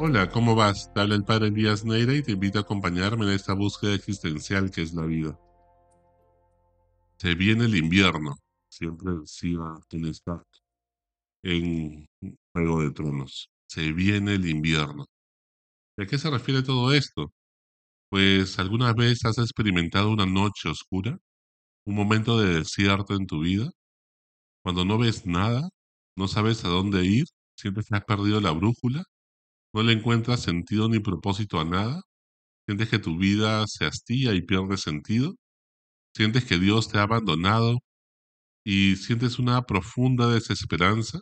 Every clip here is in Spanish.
Hola, ¿cómo vas? Te habla el padre Elías Neira y te invito a acompañarme en esta búsqueda existencial que es la vida. Se viene el invierno, siempre decía Tony Stark en Juego de Tronos. Se viene el invierno. ¿Y a qué se refiere todo esto? Pues alguna vez has experimentado una noche oscura, un momento de desierto en tu vida, cuando no ves nada, no sabes a dónde ir, sientes que has perdido la brújula no le encuentras sentido ni propósito a nada, sientes que tu vida se hastía y pierde sentido, sientes que Dios te ha abandonado y sientes una profunda desesperanza,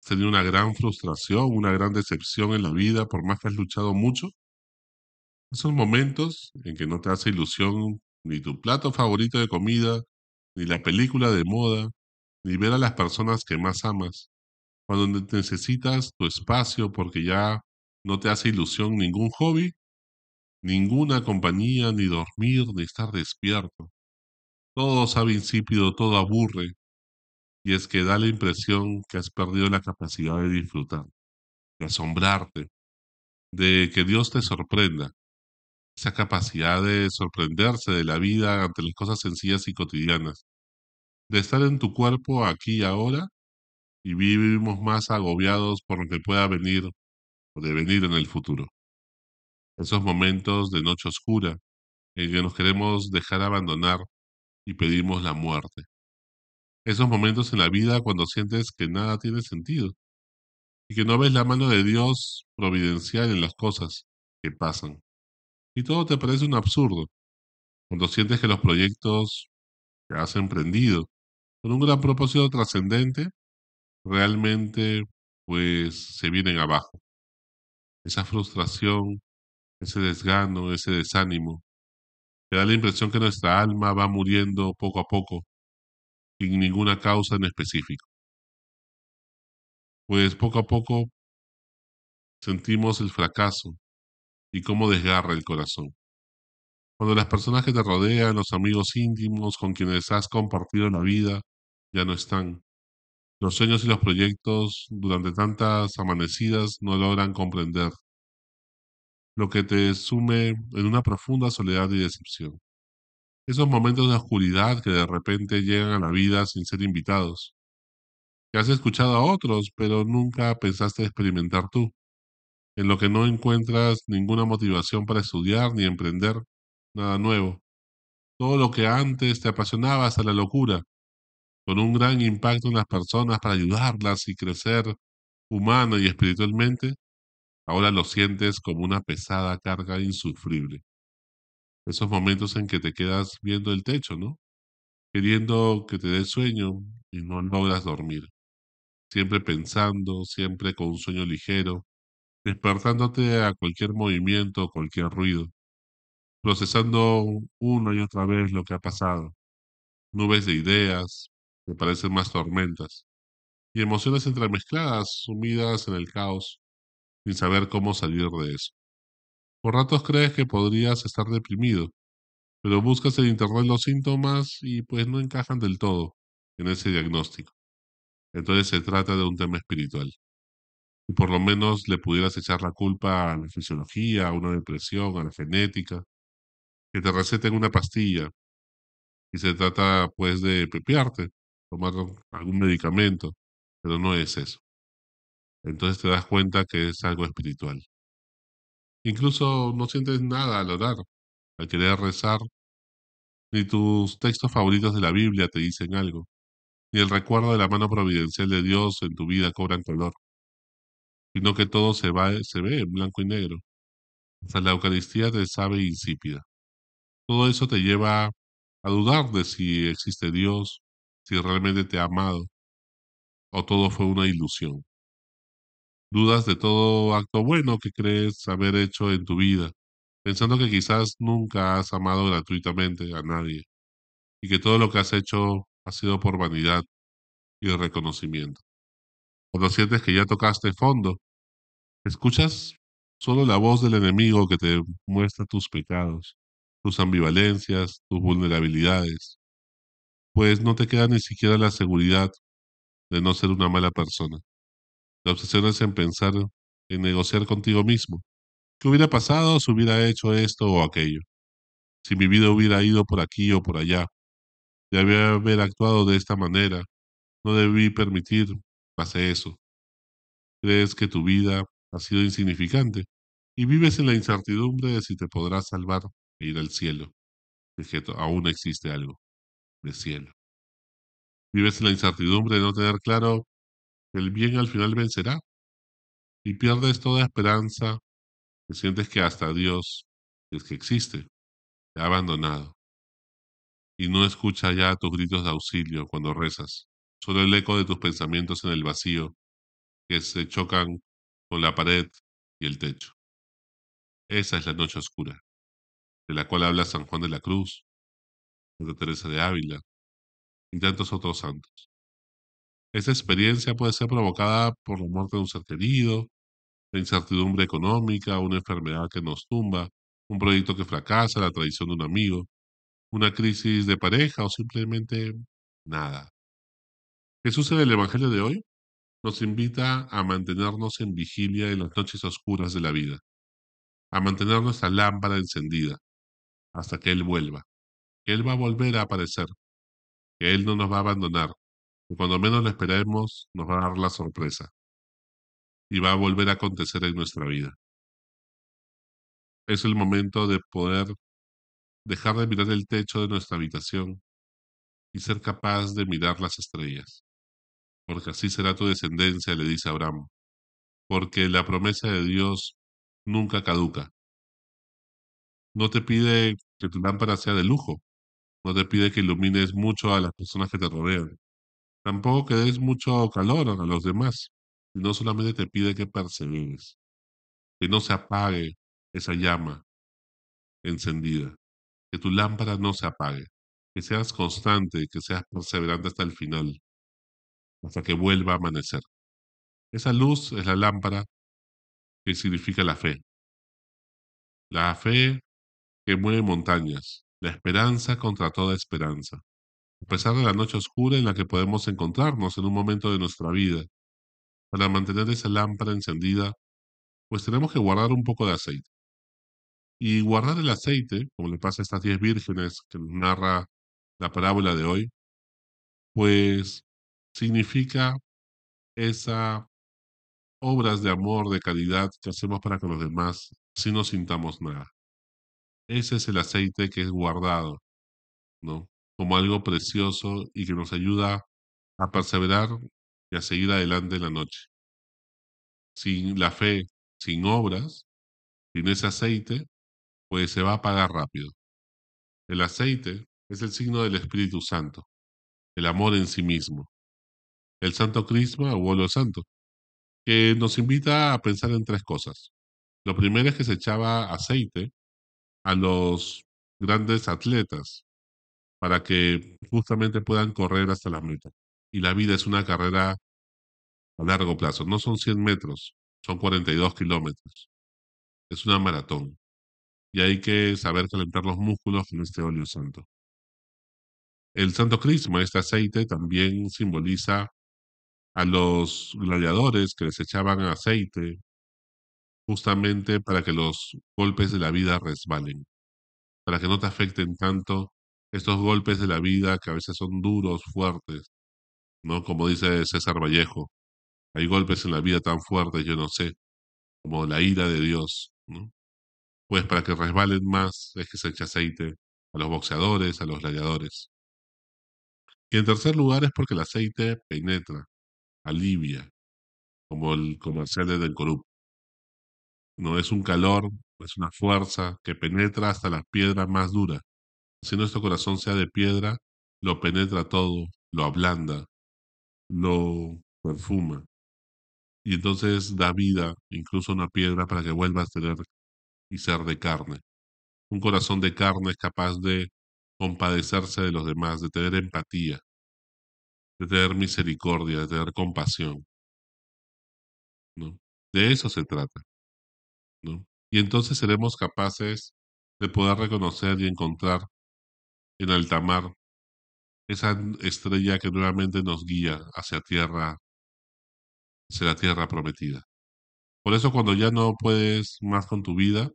sería una gran frustración, una gran decepción en la vida por más que has luchado mucho. Esos momentos en que no te hace ilusión ni tu plato favorito de comida, ni la película de moda, ni ver a las personas que más amas cuando necesitas tu espacio porque ya no te hace ilusión ningún hobby, ninguna compañía, ni dormir, ni estar despierto. Todo sabe insípido, todo aburre, y es que da la impresión que has perdido la capacidad de disfrutar, de asombrarte, de que Dios te sorprenda, esa capacidad de sorprenderse de la vida ante las cosas sencillas y cotidianas, de estar en tu cuerpo aquí y ahora y vivimos más agobiados por lo que pueda venir de venir en el futuro. Esos momentos de noche oscura en que nos queremos dejar abandonar y pedimos la muerte. Esos momentos en la vida cuando sientes que nada tiene sentido y que no ves la mano de Dios providencial en las cosas que pasan. Y todo te parece un absurdo. Cuando sientes que los proyectos que has emprendido con un gran propósito trascendente realmente pues se vienen abajo. Esa frustración, ese desgano, ese desánimo, te da la impresión que nuestra alma va muriendo poco a poco, sin ninguna causa en específico. Pues poco a poco sentimos el fracaso y cómo desgarra el corazón. Cuando las personas que te rodean, los amigos íntimos con quienes has compartido la vida, ya no están. Los sueños y los proyectos durante tantas amanecidas no logran comprender, lo que te sume en una profunda soledad y decepción. Esos momentos de oscuridad que de repente llegan a la vida sin ser invitados, que has escuchado a otros, pero nunca pensaste experimentar tú, en lo que no encuentras ninguna motivación para estudiar ni emprender nada nuevo. Todo lo que antes te apasionaba hasta la locura, con un gran impacto en las personas para ayudarlas y crecer humana y espiritualmente, ahora lo sientes como una pesada carga insufrible. Esos momentos en que te quedas viendo el techo, ¿no? Queriendo que te dé sueño y no logras dormir. Siempre pensando, siempre con un sueño ligero, despertándote a cualquier movimiento, cualquier ruido, procesando una y otra vez lo que ha pasado. Nubes de ideas, me parecen más tormentas, y emociones entremezcladas, sumidas en el caos, sin saber cómo salir de eso. Por ratos crees que podrías estar deprimido, pero buscas en internet los síntomas y pues no encajan del todo en ese diagnóstico. Entonces se trata de un tema espiritual. Y por lo menos le pudieras echar la culpa a la fisiología, a una depresión, a la genética, que te receten una pastilla y se trata pues de pepearte tomar algún medicamento, pero no es eso. Entonces te das cuenta que es algo espiritual. Incluso no sientes nada al orar, al querer rezar, ni tus textos favoritos de la Biblia te dicen algo, ni el recuerdo de la mano providencial de Dios en tu vida cobran color, sino que todo se, va, se ve en blanco y negro. Hasta la Eucaristía te sabe insípida. Todo eso te lleva a dudar de si existe Dios, si realmente te ha amado o todo fue una ilusión. Dudas de todo acto bueno que crees haber hecho en tu vida, pensando que quizás nunca has amado gratuitamente a nadie y que todo lo que has hecho ha sido por vanidad y reconocimiento. Cuando sientes que ya tocaste fondo, escuchas solo la voz del enemigo que te muestra tus pecados, tus ambivalencias, tus vulnerabilidades, pues no te queda ni siquiera la seguridad de no ser una mala persona. Te obsesionas en pensar en negociar contigo mismo. ¿Qué hubiera pasado si hubiera hecho esto o aquello? Si mi vida hubiera ido por aquí o por allá. Debí haber actuado de esta manera. No debí permitir pase eso. Crees que tu vida ha sido insignificante y vives en la incertidumbre de si te podrás salvar e ir al cielo. Es que aún existe algo de cielo. Vives en la incertidumbre de no tener claro que el bien al final vencerá y pierdes toda esperanza que sientes que hasta Dios, es que existe, te ha abandonado y no escucha ya tus gritos de auxilio cuando rezas, solo el eco de tus pensamientos en el vacío que se chocan con la pared y el techo. Esa es la noche oscura, de la cual habla San Juan de la Cruz, Santa Teresa de Ávila y tantos otros santos. Esa experiencia puede ser provocada por la muerte de un ser querido, la incertidumbre económica, una enfermedad que nos tumba, un proyecto que fracasa, la traición de un amigo, una crisis de pareja o simplemente nada. Jesús en el Evangelio de hoy nos invita a mantenernos en vigilia en las noches oscuras de la vida, a mantener nuestra lámpara encendida hasta que Él vuelva, Él va a volver a aparecer, que Él no nos va a abandonar, que cuando menos lo esperemos nos va a dar la sorpresa y va a volver a acontecer en nuestra vida. Es el momento de poder dejar de mirar el techo de nuestra habitación y ser capaz de mirar las estrellas, porque así será tu descendencia, le dice Abraham, porque la promesa de Dios nunca caduca. No te pide que tu lámpara sea de lujo, no te pide que ilumines mucho a las personas que te rodean, tampoco que des mucho calor a los demás, sino solamente te pide que perseveres, que no se apague esa llama encendida, que tu lámpara no se apague, que seas constante, que seas perseverante hasta el final, hasta que vuelva a amanecer. Esa luz es la lámpara que significa la fe. La fe que mueve montañas, la esperanza contra toda esperanza. A pesar de la noche oscura en la que podemos encontrarnos en un momento de nuestra vida, para mantener esa lámpara encendida, pues tenemos que guardar un poco de aceite. Y guardar el aceite, como le pasa a estas diez vírgenes que nos narra la parábola de hoy, pues significa esa obras de amor, de caridad que hacemos para con los demás si no sintamos nada. Ese es el aceite que es guardado, ¿no? Como algo precioso y que nos ayuda a perseverar y a seguir adelante en la noche. Sin la fe, sin obras, sin ese aceite, pues se va a apagar rápido. El aceite es el signo del Espíritu Santo, el amor en sí mismo. El Santo Crisma o óleo santo, que nos invita a pensar en tres cosas. Lo primero es que se echaba aceite a los grandes atletas para que justamente puedan correr hasta la meta. Y la vida es una carrera a largo plazo. No son 100 metros, son 42 kilómetros. Es una maratón y hay que saber calentar los músculos con este óleo santo. El Santo Crisma, este aceite, también simboliza a los gladiadores que les echaban aceite justamente para que los golpes de la vida resbalen, para que no te afecten tanto estos golpes de la vida que a veces son duros, fuertes, ¿no? Como dice César Vallejo, hay golpes en la vida tan fuertes, yo no sé, como la ira de Dios, ¿no? pues para que resbalen más es que se echa aceite a los boxeadores, a los gladiadores. Y en tercer lugar es porque el aceite penetra, alivia, como el comercial de Del Corup. No es un calor, es una fuerza que penetra hasta las piedras más duras. Si nuestro corazón sea de piedra, lo penetra todo, lo ablanda, lo perfuma. Y entonces da vida incluso una piedra para que vuelva a tener y ser de carne. Un corazón de carne es capaz de compadecerse de los demás, de tener empatía, de tener misericordia, de tener compasión. ¿no? De eso se trata. Y entonces seremos capaces de poder reconocer y encontrar en alta mar esa estrella que nuevamente nos guía hacia tierra, hacia la tierra prometida. Por eso cuando ya no puedes más con tu vida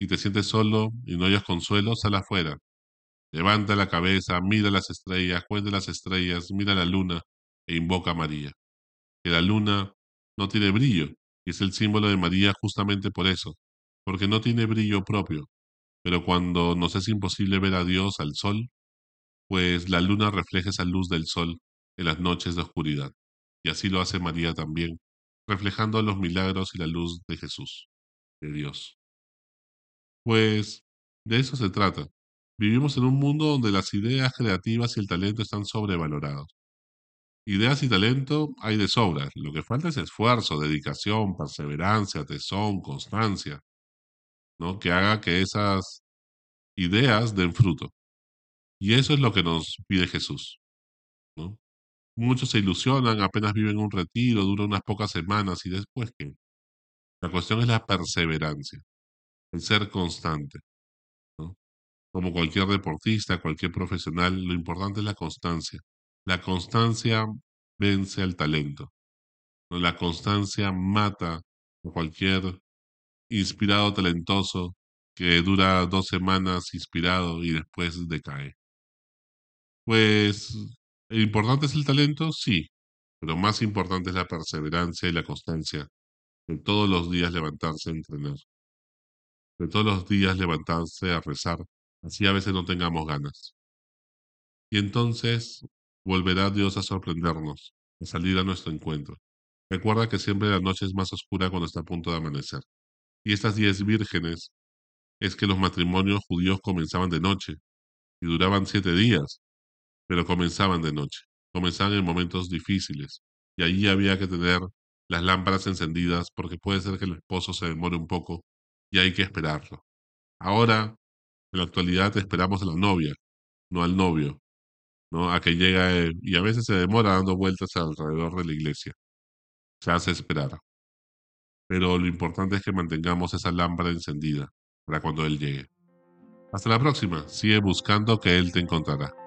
y te sientes solo y no hayas consuelo, sal afuera. Levanta la cabeza, mira las estrellas, cuenta las estrellas, mira la luna e invoca a María. Que la luna no tiene brillo es el símbolo de María justamente por eso, porque no tiene brillo propio. Pero cuando nos es imposible ver a Dios al sol, pues la luna refleja esa luz del sol en las noches de oscuridad. Y así lo hace María también, reflejando los milagros y la luz de Jesús, de Dios. Pues de eso se trata. Vivimos en un mundo donde las ideas creativas y el talento están sobrevalorados. Ideas y talento hay de sobra. Lo que falta es esfuerzo, dedicación, perseverancia, tesón, constancia, ¿no? Que haga que esas ideas den fruto. Y eso es lo que nos pide Jesús. ¿no? Muchos se ilusionan, apenas viven un retiro, dura unas pocas semanas y después qué. La cuestión es la perseverancia, el ser constante. ¿no? Como cualquier deportista, cualquier profesional, lo importante es la constancia. La constancia vence al talento. La constancia mata a cualquier inspirado talentoso que dura dos semanas inspirado y después decae. Pues, ¿importante es el talento? Sí, pero más importante es la perseverancia y la constancia de todos los días levantarse a entrenar, de todos los días levantarse a rezar, así a veces no tengamos ganas. Y entonces volverá Dios a sorprendernos, a salir a nuestro encuentro. Recuerda que siempre la noche es más oscura cuando está a punto de amanecer. Y estas diez vírgenes es que los matrimonios judíos comenzaban de noche y duraban siete días, pero comenzaban de noche, comenzaban en momentos difíciles, y allí había que tener las lámparas encendidas porque puede ser que el esposo se demore un poco y hay que esperarlo. Ahora, en la actualidad, esperamos a la novia, no al novio, A que llegue y a veces se demora dando vueltas alrededor de la iglesia. Se hace esperar. Pero lo importante es que mantengamos esa lámpara encendida para cuando Él llegue. Hasta la próxima. Sigue buscando que Él te encontrará.